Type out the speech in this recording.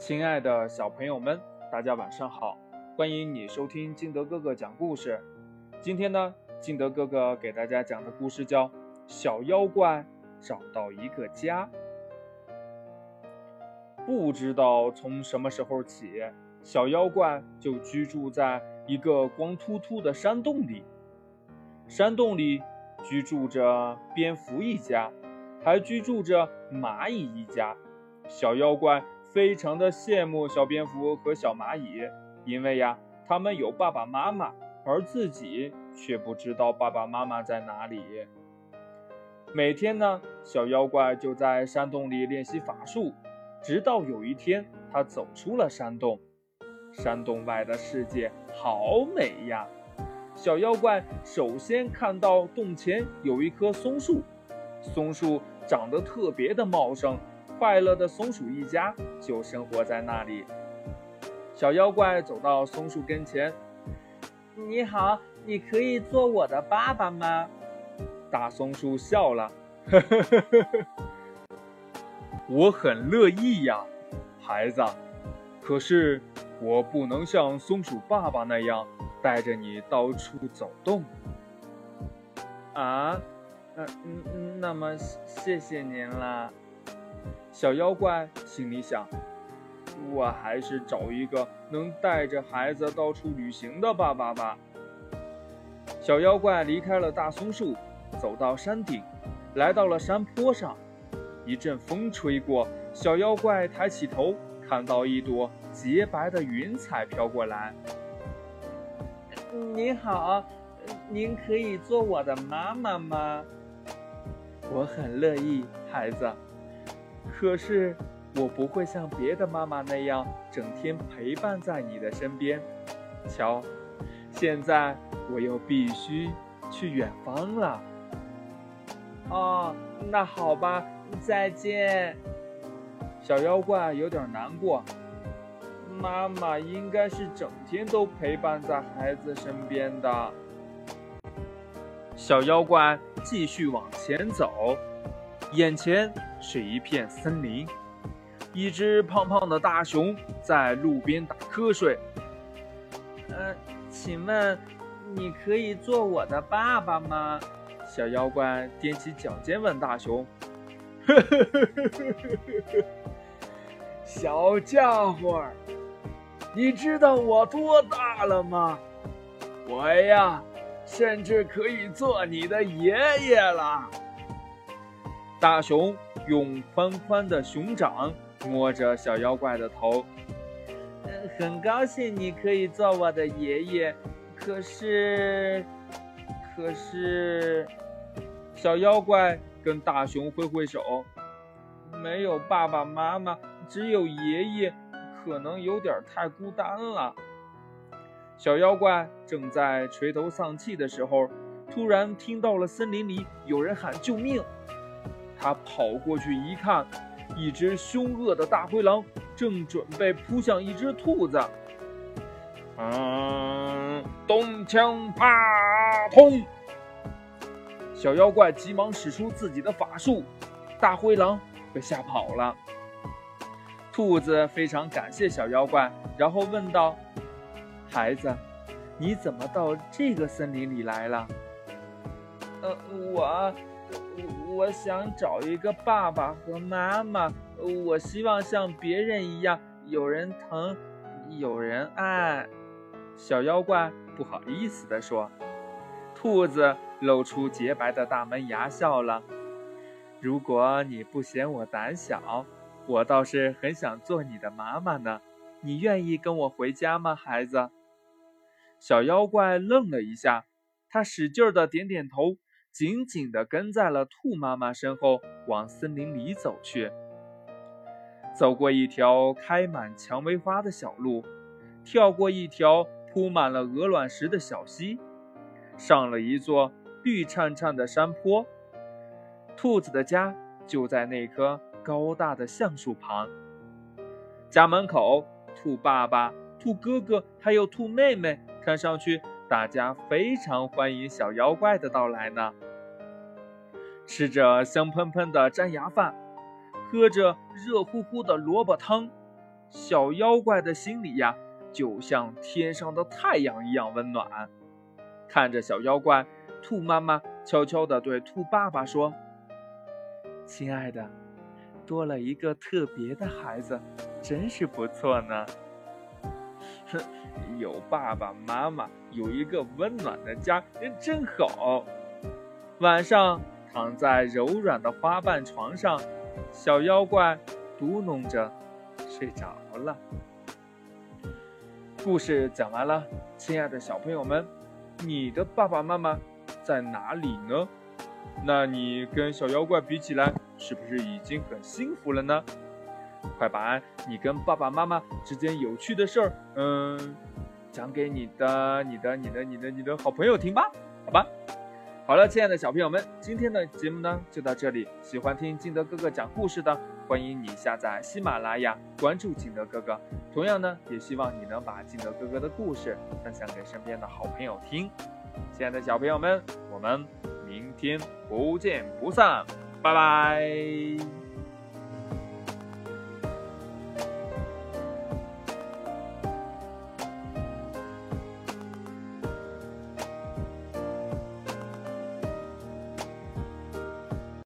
亲爱的小朋友们，大家晚上好！欢迎你收听金德哥哥讲故事。今天呢，金德哥哥给大家讲的故事叫《小妖怪找到一个家》。不知道从什么时候起，小妖怪就居住在一个光秃秃的山洞里。山洞里居住着蝙蝠一家，还居住着蚂蚁一家。小妖怪。非常的羡慕小蝙蝠和小蚂蚁，因为呀，他们有爸爸妈妈，而自己却不知道爸爸妈妈在哪里。每天呢，小妖怪就在山洞里练习法术，直到有一天，他走出了山洞。山洞外的世界好美呀！小妖怪首先看到洞前有一棵松树，松树长得特别的茂盛。快乐的松鼠一家就生活在那里。小妖怪走到松树跟前：“你好，你可以做我的爸爸吗？”大松树笑了：“呵呵呵呵呵，我很乐意呀，孩子。可是我不能像松鼠爸爸那样带着你到处走动。”啊，嗯嗯，那么谢谢您了。小妖怪心里想：“我还是找一个能带着孩子到处旅行的爸爸吧。”小妖怪离开了大松树，走到山顶，来到了山坡上。一阵风吹过，小妖怪抬起头，看到一朵洁白的云彩飘过来。“您好，您可以做我的妈妈吗？”“我很乐意，孩子。”可是，我不会像别的妈妈那样整天陪伴在你的身边。瞧，现在我又必须去远方了。哦，那好吧，再见。小妖怪有点难过。妈妈应该是整天都陪伴在孩子身边的。小妖怪继续往前走。眼前是一片森林，一只胖胖的大熊在路边打瞌睡。呃，请问你可以做我的爸爸吗？小妖怪踮起脚尖问大熊。呵呵呵呵呵呵，小家伙，你知道我多大了吗？我呀，甚至可以做你的爷爷了。大熊用宽宽的熊掌摸着小妖怪的头，很高兴你可以做我的爷爷。可是，可是，小妖怪跟大熊挥挥手，没有爸爸妈妈，只有爷爷，可能有点太孤单了。小妖怪正在垂头丧气的时候，突然听到了森林里有人喊救命。他跑过去一看，一只凶恶的大灰狼正准备扑向一只兔子。嗯，咚锵啪通！小妖怪急忙使出自己的法术，大灰狼被吓跑了。兔子非常感谢小妖怪，然后问道：“孩子，你怎么到这个森林里来了？”“呃，我……”我想找一个爸爸和妈妈，我希望像别人一样有人疼，有人爱。小妖怪不好意思地说。兔子露出洁白的大门牙，笑了。如果你不嫌我胆小，我倒是很想做你的妈妈呢。你愿意跟我回家吗，孩子？小妖怪愣了一下，他使劲的点点头。紧紧地跟在了兔妈妈身后，往森林里走去。走过一条开满蔷薇花的小路，跳过一条铺满了鹅卵石的小溪，上了一座绿颤颤的山坡。兔子的家就在那棵高大的橡树旁。家门口，兔爸爸、兔哥哥还有兔妹妹，看上去。大家非常欢迎小妖怪的到来呢。吃着香喷喷的粘牙饭，喝着热乎乎的萝卜汤，小妖怪的心里呀，就像天上的太阳一样温暖。看着小妖怪，兔妈妈悄悄地对兔爸爸说：“亲爱的，多了一个特别的孩子，真是不错呢。”有爸爸妈妈，有一个温暖的家，真好。晚上躺在柔软的花瓣床上，小妖怪嘟哝着睡着了。故事讲完了，亲爱的小朋友们，你的爸爸妈妈在哪里呢？那你跟小妖怪比起来，是不是已经很幸福了呢？快把你跟爸爸妈妈之间有趣的事儿，嗯，讲给你的、你的、你的、你的、你的好朋友听吧，好吧。好了，亲爱的小朋友们，今天的节目呢就到这里。喜欢听金德哥哥讲故事的，欢迎你下载喜马拉雅，关注金德哥哥。同样呢，也希望你能把金德哥哥的故事分享给身边的好朋友听。亲爱的小朋友们，我们明天不见不散，拜拜。